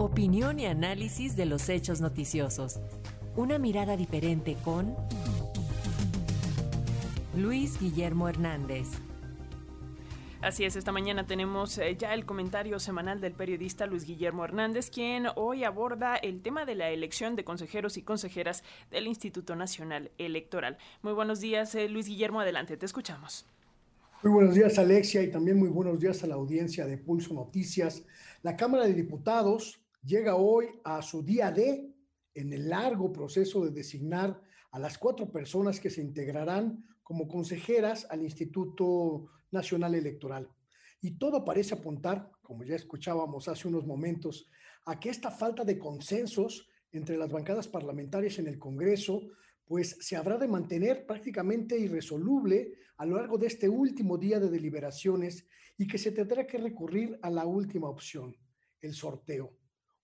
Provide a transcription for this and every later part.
Opinión y análisis de los hechos noticiosos. Una mirada diferente con Luis Guillermo Hernández. Así es, esta mañana tenemos eh, ya el comentario semanal del periodista Luis Guillermo Hernández, quien hoy aborda el tema de la elección de consejeros y consejeras del Instituto Nacional Electoral. Muy buenos días, eh, Luis Guillermo, adelante, te escuchamos. Muy buenos días, Alexia, y también muy buenos días a la audiencia de Pulso Noticias. La Cámara de Diputados llega hoy a su día D en el largo proceso de designar a las cuatro personas que se integrarán como consejeras al Instituto Nacional Electoral. Y todo parece apuntar, como ya escuchábamos hace unos momentos, a que esta falta de consensos entre las bancadas parlamentarias en el Congreso, pues se habrá de mantener prácticamente irresoluble a lo largo de este último día de deliberaciones y que se tendrá que recurrir a la última opción, el sorteo.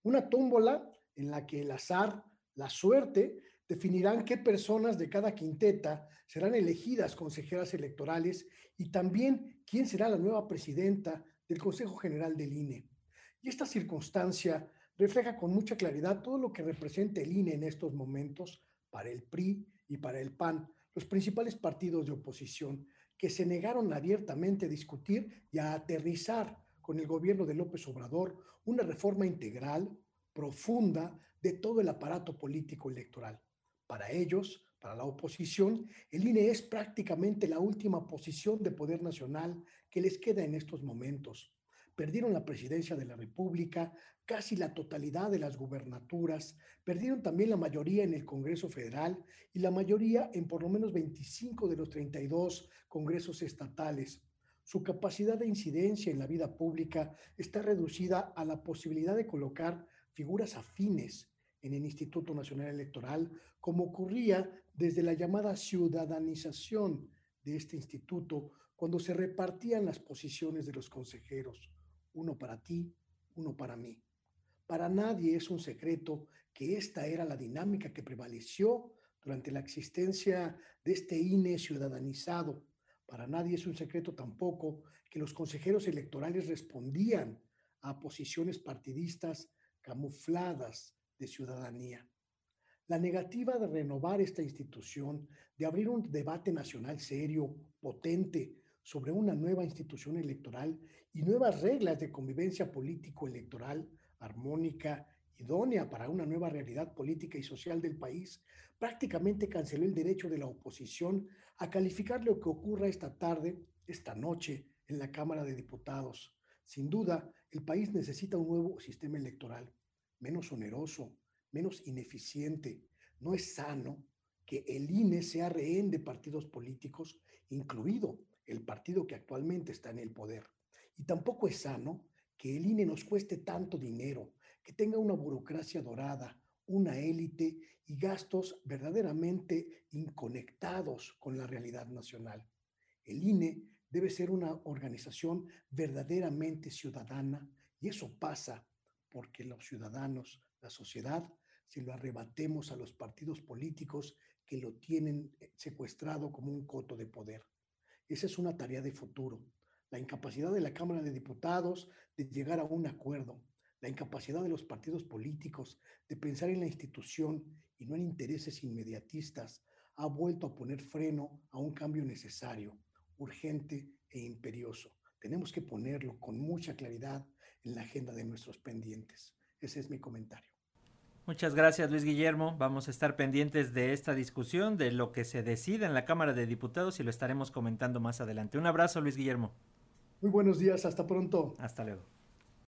Una tómbola en la que el azar, la suerte, definirán qué personas de cada quinteta serán elegidas consejeras electorales y también quién será la nueva presidenta del Consejo General del INE. Y esta circunstancia refleja con mucha claridad todo lo que representa el INE en estos momentos para el PRI y para el PAN, los principales partidos de oposición, que se negaron abiertamente a discutir y a aterrizar con el gobierno de López Obrador una reforma integral, profunda, de todo el aparato político electoral. Para ellos, para la oposición, el INE es prácticamente la última posición de poder nacional que les queda en estos momentos. Perdieron la presidencia de la República, casi la totalidad de las gubernaturas, perdieron también la mayoría en el Congreso Federal y la mayoría en por lo menos 25 de los 32 congresos estatales. Su capacidad de incidencia en la vida pública está reducida a la posibilidad de colocar figuras afines en el Instituto Nacional Electoral, como ocurría desde la llamada ciudadanización de este instituto, cuando se repartían las posiciones de los consejeros, uno para ti, uno para mí. Para nadie es un secreto que esta era la dinámica que prevaleció durante la existencia de este INE ciudadanizado. Para nadie es un secreto tampoco que los consejeros electorales respondían a posiciones partidistas camufladas de ciudadanía. La negativa de renovar esta institución, de abrir un debate nacional serio, potente, sobre una nueva institución electoral y nuevas reglas de convivencia político-electoral armónica, idónea para una nueva realidad política y social del país, prácticamente canceló el derecho de la oposición a calificar lo que ocurra esta tarde, esta noche, en la Cámara de Diputados. Sin duda, el país necesita un nuevo sistema electoral menos oneroso, menos ineficiente. No es sano que el INE sea rehén de partidos políticos, incluido el partido que actualmente está en el poder. Y tampoco es sano que el INE nos cueste tanto dinero, que tenga una burocracia dorada, una élite y gastos verdaderamente inconectados con la realidad nacional. El INE debe ser una organización verdaderamente ciudadana y eso pasa porque los ciudadanos, la sociedad, se lo arrebatemos a los partidos políticos que lo tienen eh, secuestrado como un coto de poder. Esa es una tarea de futuro. La incapacidad de la Cámara de Diputados de llegar a un acuerdo, la incapacidad de los partidos políticos de pensar en la institución y no en intereses inmediatistas, ha vuelto a poner freno a un cambio necesario, urgente e imperioso. Tenemos que ponerlo con mucha claridad en la agenda de nuestros pendientes. Ese es mi comentario. Muchas gracias Luis Guillermo. Vamos a estar pendientes de esta discusión, de lo que se decida en la Cámara de Diputados y lo estaremos comentando más adelante. Un abrazo Luis Guillermo. Muy buenos días, hasta pronto. Hasta luego.